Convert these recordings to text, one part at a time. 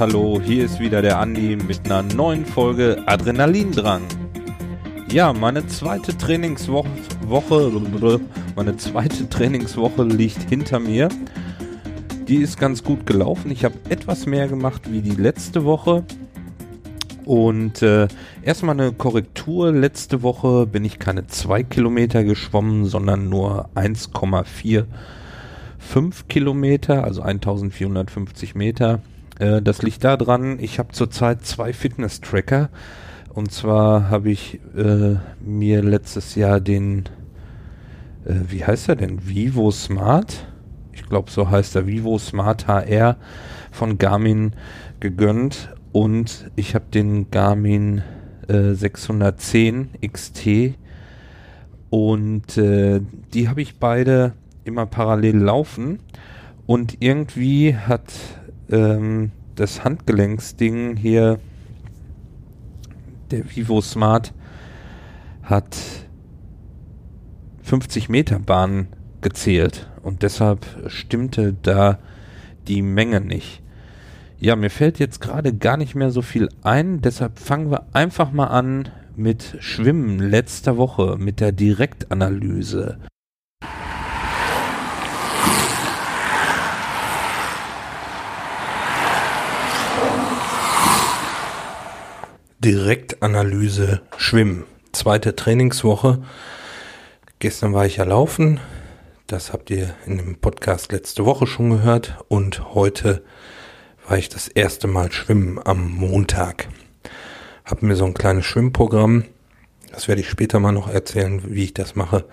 hallo, hier ist wieder der Andi mit einer neuen Folge Adrenalindrang. Ja, meine zweite Trainingswoche, Woche, meine zweite Trainingswoche liegt hinter mir. Die ist ganz gut gelaufen. Ich habe etwas mehr gemacht wie die letzte Woche. Und äh, erstmal eine Korrektur. Letzte Woche bin ich keine zwei Kilometer geschwommen, sondern nur 1,45 Kilometer, also 1450 Meter. Äh, das liegt daran, ich habe zurzeit zwei Fitness-Tracker. Und zwar habe ich äh, mir letztes Jahr den, äh, wie heißt er denn, Vivo Smart? Ich glaube so heißt der Vivo Smart HR von Garmin gegönnt. Und ich habe den Garmin äh, 610 XT und äh, die habe ich beide immer parallel laufen. Und irgendwie hat ähm, das Handgelenksding hier der Vivo Smart hat 50 Meter Bahn gezählt und deshalb stimmte da die Menge nicht. Ja, mir fällt jetzt gerade gar nicht mehr so viel ein, deshalb fangen wir einfach mal an mit Schwimmen letzter Woche, mit der Direktanalyse. Direktanalyse Schwimmen. Zweite Trainingswoche. Gestern war ich ja laufen, das habt ihr in dem Podcast letzte Woche schon gehört. Und heute war ich das erste Mal schwimmen am Montag. Hab mir so ein kleines Schwimmprogramm. Das werde ich später mal noch erzählen, wie ich das mache.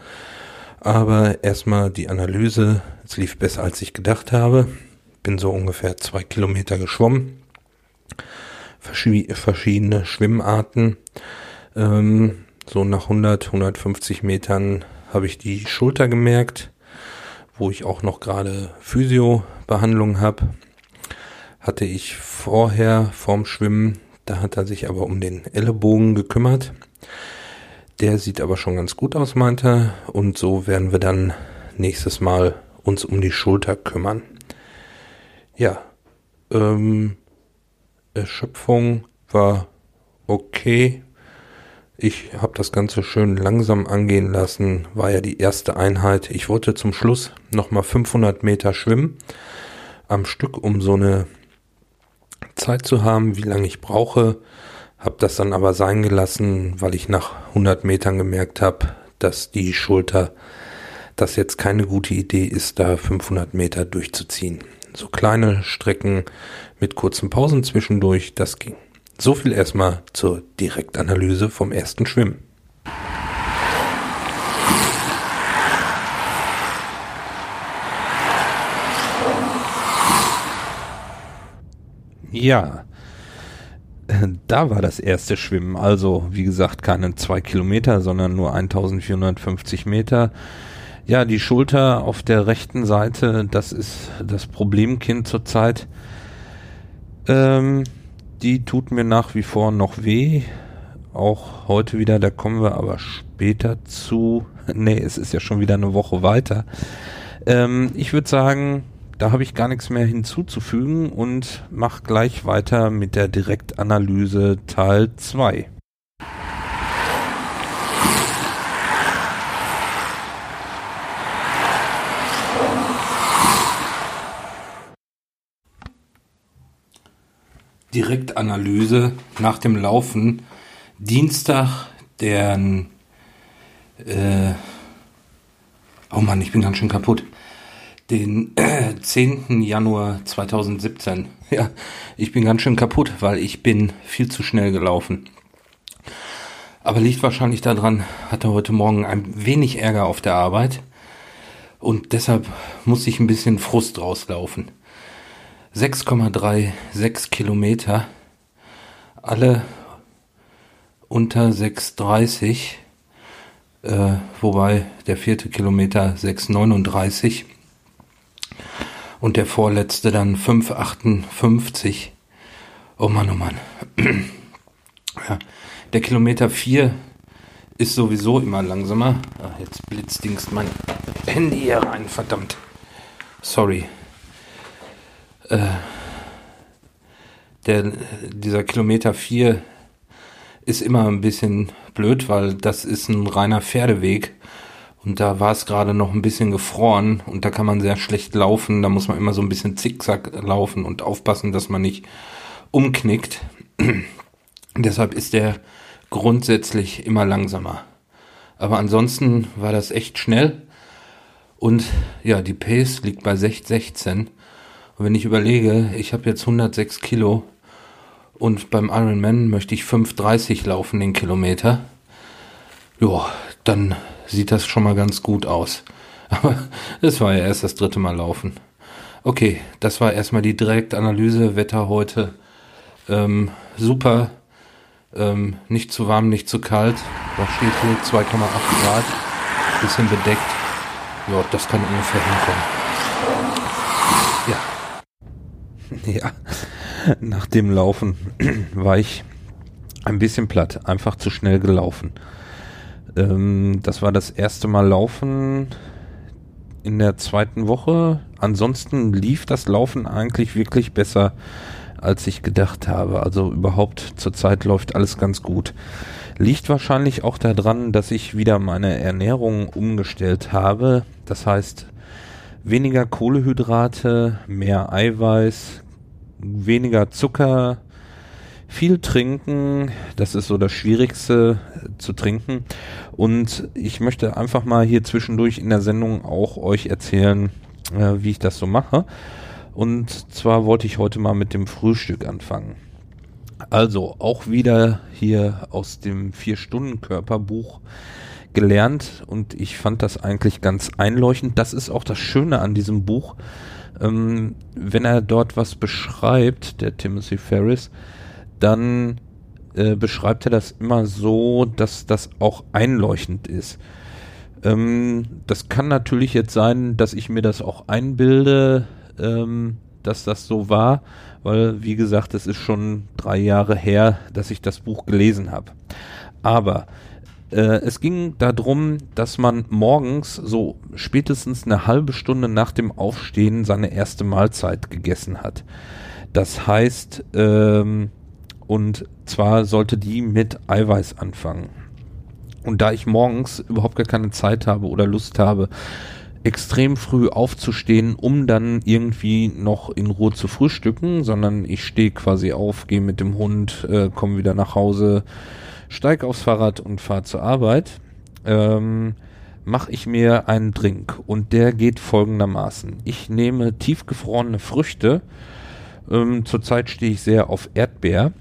Aber erstmal die Analyse. Es lief besser, als ich gedacht habe. Bin so ungefähr zwei Kilometer geschwommen. Verschiedene Schwimmarten. Ähm, so nach 100, 150 Metern habe ich die Schulter gemerkt wo ich auch noch gerade Physio-Behandlung habe, hatte ich vorher vorm Schwimmen, da hat er sich aber um den Ellenbogen gekümmert. Der sieht aber schon ganz gut aus, meinte er. Und so werden wir dann nächstes Mal uns um die Schulter kümmern. Ja, ähm, Erschöpfung war okay, ich habe das Ganze schön langsam angehen lassen, war ja die erste Einheit. Ich wollte zum Schluss nochmal 500 Meter schwimmen am Stück, um so eine Zeit zu haben, wie lange ich brauche. Habe das dann aber sein gelassen, weil ich nach 100 Metern gemerkt habe, dass die Schulter, das jetzt keine gute Idee ist, da 500 Meter durchzuziehen. So kleine Strecken mit kurzen Pausen zwischendurch, das ging. So viel erstmal zur Direktanalyse vom ersten Schwimmen. Ja, da war das erste Schwimmen. Also, wie gesagt, keine zwei Kilometer, sondern nur 1450 Meter. Ja, die Schulter auf der rechten Seite, das ist das Problemkind zurzeit. Ähm, die tut mir nach wie vor noch weh. Auch heute wieder, da kommen wir aber später zu. nee, es ist ja schon wieder eine Woche weiter. Ähm, ich würde sagen, da habe ich gar nichts mehr hinzuzufügen und mache gleich weiter mit der Direktanalyse Teil 2. Direktanalyse nach dem Laufen. Dienstag, der äh, oh Mann, ich bin ganz schön kaputt. Den äh, 10. Januar 2017. Ja, ich bin ganz schön kaputt, weil ich bin viel zu schnell gelaufen. Aber liegt wahrscheinlich daran, hatte heute Morgen ein wenig Ärger auf der Arbeit und deshalb muss ich ein bisschen Frust rauslaufen. 6,36 Kilometer, alle unter 6,30, äh, wobei der vierte Kilometer 6,39 und der vorletzte dann 5,58. Oh Mann, oh Mann. ja, der Kilometer 4 ist sowieso immer langsamer. Ach, jetzt blitzdingst mein Handy hier rein, verdammt. Sorry. Äh, der, dieser Kilometer 4 ist immer ein bisschen blöd, weil das ist ein reiner Pferdeweg. Und da war es gerade noch ein bisschen gefroren und da kann man sehr schlecht laufen. Da muss man immer so ein bisschen zickzack laufen und aufpassen, dass man nicht umknickt. Deshalb ist der grundsätzlich immer langsamer. Aber ansonsten war das echt schnell. Und ja, die Pace liegt bei 6,16. Und wenn ich überlege, ich habe jetzt 106 Kilo und beim Ironman möchte ich 5,30 laufen den Kilometer, ja, dann sieht das schon mal ganz gut aus. Aber es war ja erst das dritte Mal laufen. Okay, das war erstmal die Direktanalyse. Wetter heute ähm, super. Ähm, nicht zu warm, nicht zu kalt. Was steht hier? 2,8 Grad. Bisschen bedeckt. Ja, das kann ungefähr hinkommen. Ja. Ja. Nach dem Laufen war ich ein bisschen platt. Einfach zu schnell gelaufen. Ähm, das war das erste Mal Laufen in der zweiten Woche. Ansonsten lief das Laufen eigentlich wirklich besser, als ich gedacht habe. Also überhaupt zurzeit läuft alles ganz gut. Liegt wahrscheinlich auch daran, dass ich wieder meine Ernährung umgestellt habe. Das heißt, weniger Kohlehydrate, mehr Eiweiß, weniger Zucker, viel trinken, das ist so das Schwierigste zu trinken. Und ich möchte einfach mal hier zwischendurch in der Sendung auch euch erzählen, äh, wie ich das so mache. Und zwar wollte ich heute mal mit dem Frühstück anfangen. Also auch wieder hier aus dem Vier-Stunden-Körperbuch gelernt und ich fand das eigentlich ganz einleuchtend. Das ist auch das Schöne an diesem Buch. Ähm, wenn er dort was beschreibt, der Timothy Ferris, dann äh, beschreibt er das immer so, dass das auch einleuchtend ist. Ähm, das kann natürlich jetzt sein, dass ich mir das auch einbilde, ähm, dass das so war, weil, wie gesagt, es ist schon drei Jahre her, dass ich das Buch gelesen habe. Aber äh, es ging darum, dass man morgens so spätestens eine halbe Stunde nach dem Aufstehen seine erste Mahlzeit gegessen hat. Das heißt, ähm, und zwar sollte die mit Eiweiß anfangen. Und da ich morgens überhaupt gar keine Zeit habe oder Lust habe, extrem früh aufzustehen, um dann irgendwie noch in Ruhe zu frühstücken, sondern ich stehe quasi auf, gehe mit dem Hund, äh, komme wieder nach Hause, steige aufs Fahrrad und fahre zur Arbeit, ähm, mache ich mir einen Drink und der geht folgendermaßen. Ich nehme tiefgefrorene Früchte, ähm, zurzeit stehe ich sehr auf Erdbeer,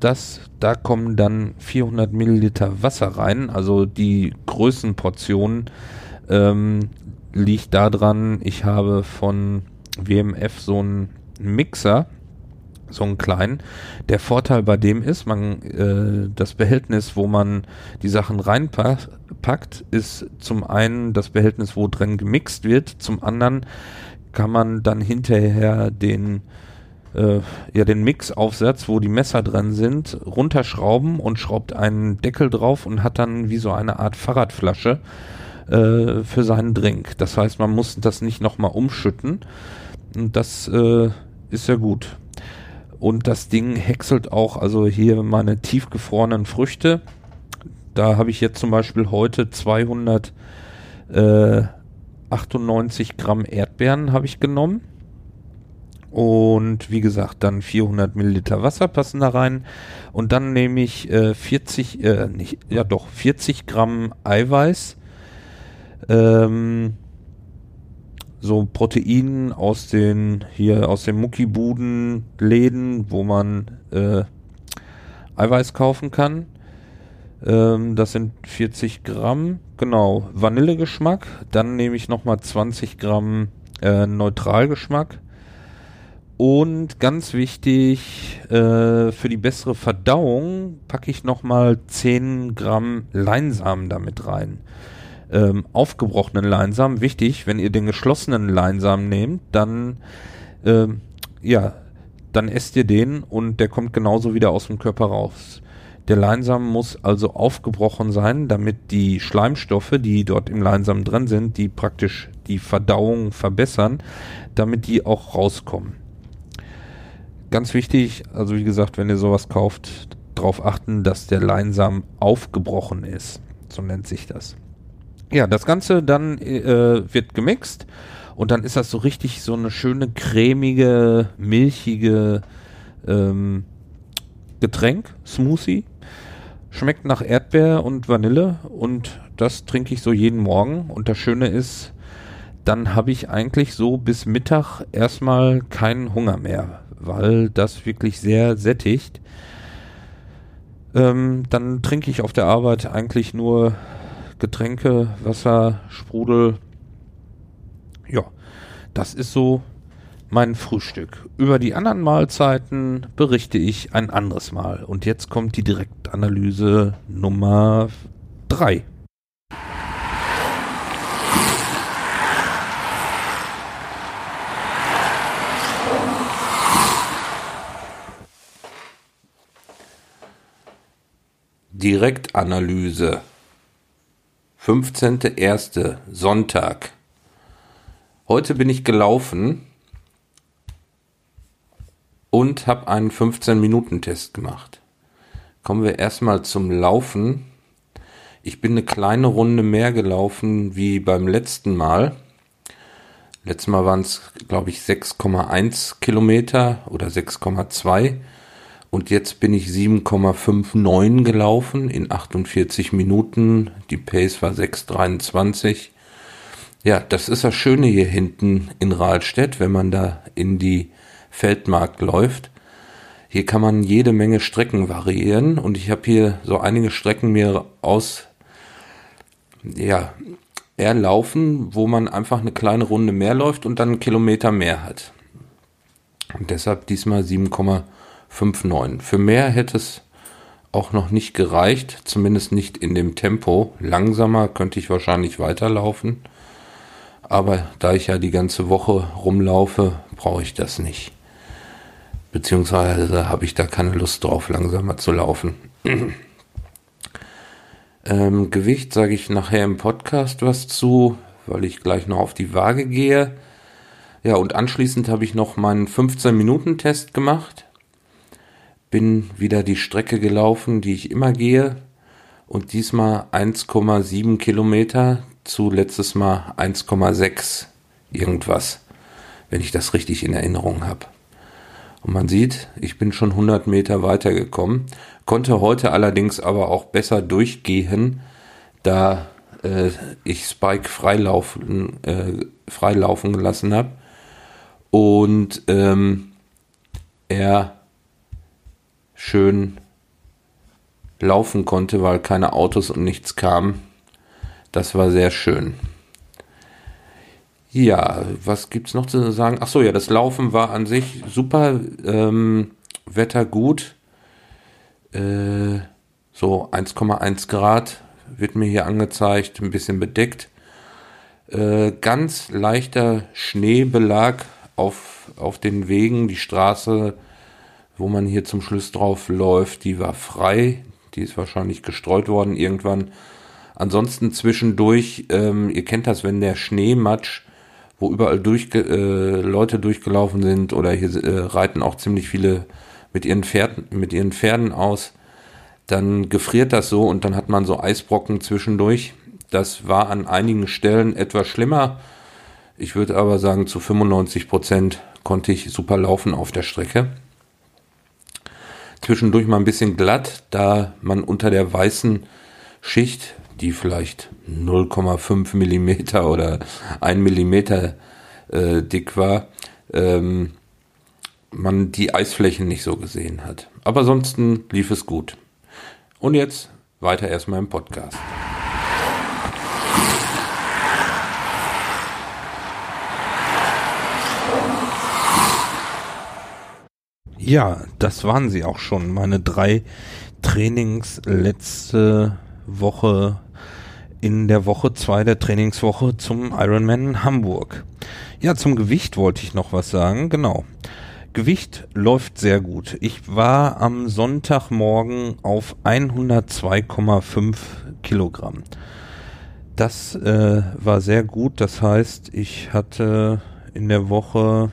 das, da kommen dann 400 Milliliter Wasser rein, also die Größenportion ähm, liegt daran, ich habe von WMF so einen Mixer, so einen kleinen. Der Vorteil bei dem ist, man äh, das Behältnis, wo man die Sachen reinpackt, ist zum einen das Behältnis, wo drin gemixt wird, zum anderen kann man dann hinterher den äh, ja den Mixaufsatz, wo die Messer dran sind, runterschrauben und schraubt einen Deckel drauf und hat dann wie so eine Art Fahrradflasche äh, für seinen Drink. Das heißt, man muss das nicht nochmal umschütten. Und das äh, ist ja gut. Und das Ding häckselt auch, also hier meine tiefgefrorenen Früchte. Da habe ich jetzt zum Beispiel heute 298 Gramm Erdbeeren habe ich genommen und wie gesagt, dann 400 Milliliter Wasser passen da rein. Und dann nehme ich äh, 40, äh, nicht, ja doch, 40 Gramm Eiweiß. Ähm, so Protein aus den, hier aus den Muckibuden-Läden, wo man äh, Eiweiß kaufen kann. Ähm, das sind 40 Gramm, genau, Vanillegeschmack. Dann nehme ich nochmal 20 Gramm äh, Neutralgeschmack Und ganz wichtig, äh, für die bessere Verdauung packe ich nochmal 10 Gramm Leinsamen damit rein. Ähm, aufgebrochenen Leinsamen, wichtig, wenn ihr den geschlossenen Leinsamen nehmt, dann, ähm, ja, dann esst ihr den und der kommt genauso wieder aus dem Körper raus. Der Leinsamen muss also aufgebrochen sein, damit die Schleimstoffe, die dort im Leinsamen drin sind, die praktisch die Verdauung verbessern, damit die auch rauskommen. Ganz wichtig, also wie gesagt, wenn ihr sowas kauft, darauf achten, dass der Leinsamen aufgebrochen ist. So nennt sich das. Ja, das Ganze dann äh, wird gemixt und dann ist das so richtig so eine schöne cremige, milchige ähm, Getränk, Smoothie. Schmeckt nach Erdbeer und Vanille und das trinke ich so jeden Morgen. Und das Schöne ist, dann habe ich eigentlich so bis Mittag erstmal keinen Hunger mehr, weil das wirklich sehr sättigt. Ähm, dann trinke ich auf der Arbeit eigentlich nur Getränke, Wasser, Sprudel. Ja, das ist so mein Frühstück. Über die anderen Mahlzeiten berichte ich ein anderes Mal. Und jetzt kommt die Direktanalyse Nummer 3. Direktanalyse 15.01. Sonntag. Heute bin ich gelaufen und habe einen 15-Minuten-Test gemacht. Kommen wir erstmal zum Laufen. Ich bin eine kleine Runde mehr gelaufen wie beim letzten Mal. Letztes Mal waren es, glaube ich, 6,1 Kilometer oder 6,2. Und jetzt bin ich 7,59 gelaufen in 48 Minuten. Die Pace war 6,23. Ja, das ist das Schöne hier hinten in Rahlstedt, wenn man da in die Feldmarkt läuft. Hier kann man jede Menge Strecken variieren und ich habe hier so einige Strecken mir aus, ja, erlaufen, wo man einfach eine kleine Runde mehr läuft und dann einen Kilometer mehr hat. Und deshalb diesmal 7,59. Für mehr hätte es auch noch nicht gereicht, zumindest nicht in dem Tempo. Langsamer könnte ich wahrscheinlich weiterlaufen. Aber da ich ja die ganze Woche rumlaufe, brauche ich das nicht. Beziehungsweise habe ich da keine Lust drauf, langsamer zu laufen. ähm, Gewicht sage ich nachher im Podcast was zu, weil ich gleich noch auf die Waage gehe. Ja, und anschließend habe ich noch meinen 15-Minuten-Test gemacht. Bin wieder die Strecke gelaufen, die ich immer gehe. Und diesmal 1,7 Kilometer zu letztes Mal 1,6 irgendwas, wenn ich das richtig in Erinnerung habe. Und man sieht, ich bin schon 100 Meter weitergekommen, konnte heute allerdings aber auch besser durchgehen, da äh, ich Spike freilaufen, äh, freilaufen gelassen habe und ähm, er schön laufen konnte, weil keine Autos und nichts kam. Das war sehr schön. Ja, was gibt's noch zu sagen? Ach so, ja, das Laufen war an sich super, ähm, Wetter gut. Äh, so 1,1 Grad wird mir hier angezeigt, ein bisschen bedeckt. Äh, ganz leichter Schneebelag auf, auf den Wegen. Die Straße, wo man hier zum Schluss drauf läuft, die war frei. Die ist wahrscheinlich gestreut worden irgendwann. Ansonsten zwischendurch, ähm, ihr kennt das, wenn der Schneematsch wo überall durch, äh, Leute durchgelaufen sind oder hier äh, reiten auch ziemlich viele mit ihren Pferden, mit ihren Pferden aus. Dann gefriert das so und dann hat man so Eisbrocken zwischendurch. Das war an einigen Stellen etwas schlimmer. Ich würde aber sagen, zu 95 Prozent konnte ich super laufen auf der Strecke. Zwischendurch mal ein bisschen glatt, da man unter der weißen Schicht die vielleicht 0,5 Millimeter oder 1 Millimeter äh, dick war, ähm, man die Eisflächen nicht so gesehen hat. Aber ansonsten lief es gut. Und jetzt weiter erstmal im Podcast. Ja, das waren sie auch schon. Meine drei Trainings letzte Woche in der Woche zwei der Trainingswoche zum Ironman Hamburg. Ja, zum Gewicht wollte ich noch was sagen. Genau. Gewicht läuft sehr gut. Ich war am Sonntagmorgen auf 102,5 Kilogramm. Das äh, war sehr gut. Das heißt, ich hatte in der Woche,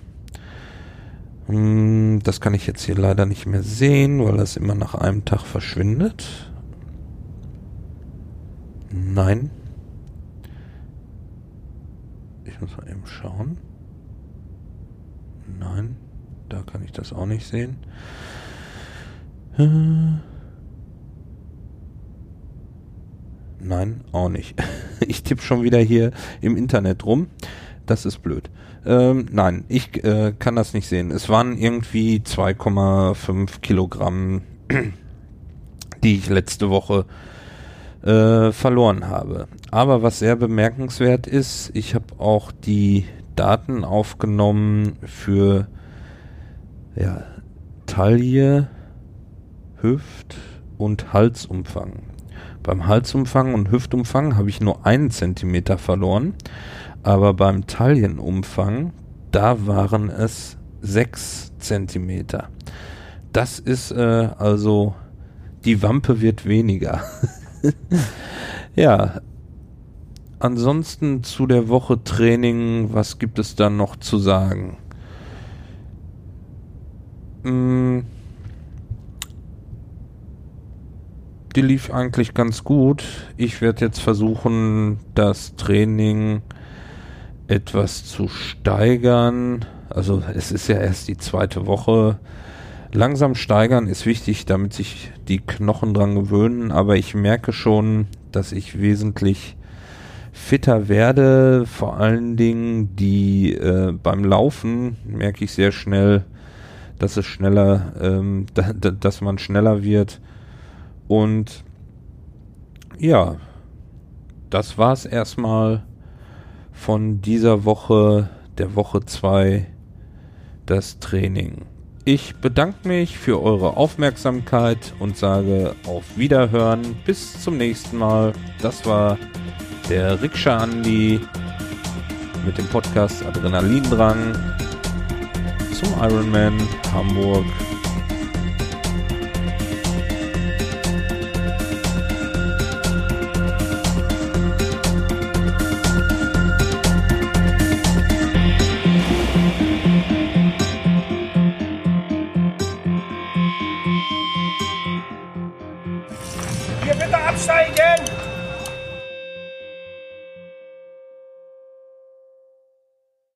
das kann ich jetzt hier leider nicht mehr sehen, weil das immer nach einem Tag verschwindet. Nein. Ich muss mal eben schauen. Nein, da kann ich das auch nicht sehen. Nein, auch nicht. Ich tippe schon wieder hier im Internet rum. Das ist blöd. Ähm, nein, ich äh, kann das nicht sehen. Es waren irgendwie 2,5 Kilogramm, die ich letzte Woche äh, verloren habe. Aber was sehr bemerkenswert ist, ich habe auch die Daten aufgenommen für ja, Taille, Hüft und Halsumfang. Beim Halsumfang und Hüftumfang habe ich nur einen Zentimeter verloren, aber beim Taillenumfang, da waren es sechs Zentimeter. Das ist äh, also, die Wampe wird weniger. ja. Ansonsten zu der Woche Training, was gibt es da noch zu sagen? Hm, die lief eigentlich ganz gut. Ich werde jetzt versuchen, das Training etwas zu steigern. Also es ist ja erst die zweite Woche. Langsam steigern ist wichtig, damit sich die Knochen dran gewöhnen, aber ich merke schon, dass ich wesentlich fitter werde. Vor allen Dingen die äh, beim Laufen merke ich sehr schnell, dass es schneller, ähm, da, da, dass man schneller wird. Und ja, das war's erstmal von dieser Woche, der Woche 2, das Training. Ich bedanke mich für eure Aufmerksamkeit und sage auf Wiederhören. Bis zum nächsten Mal. Das war der Rikscha Andi mit dem Podcast Adrenalindrang zum Ironman Hamburg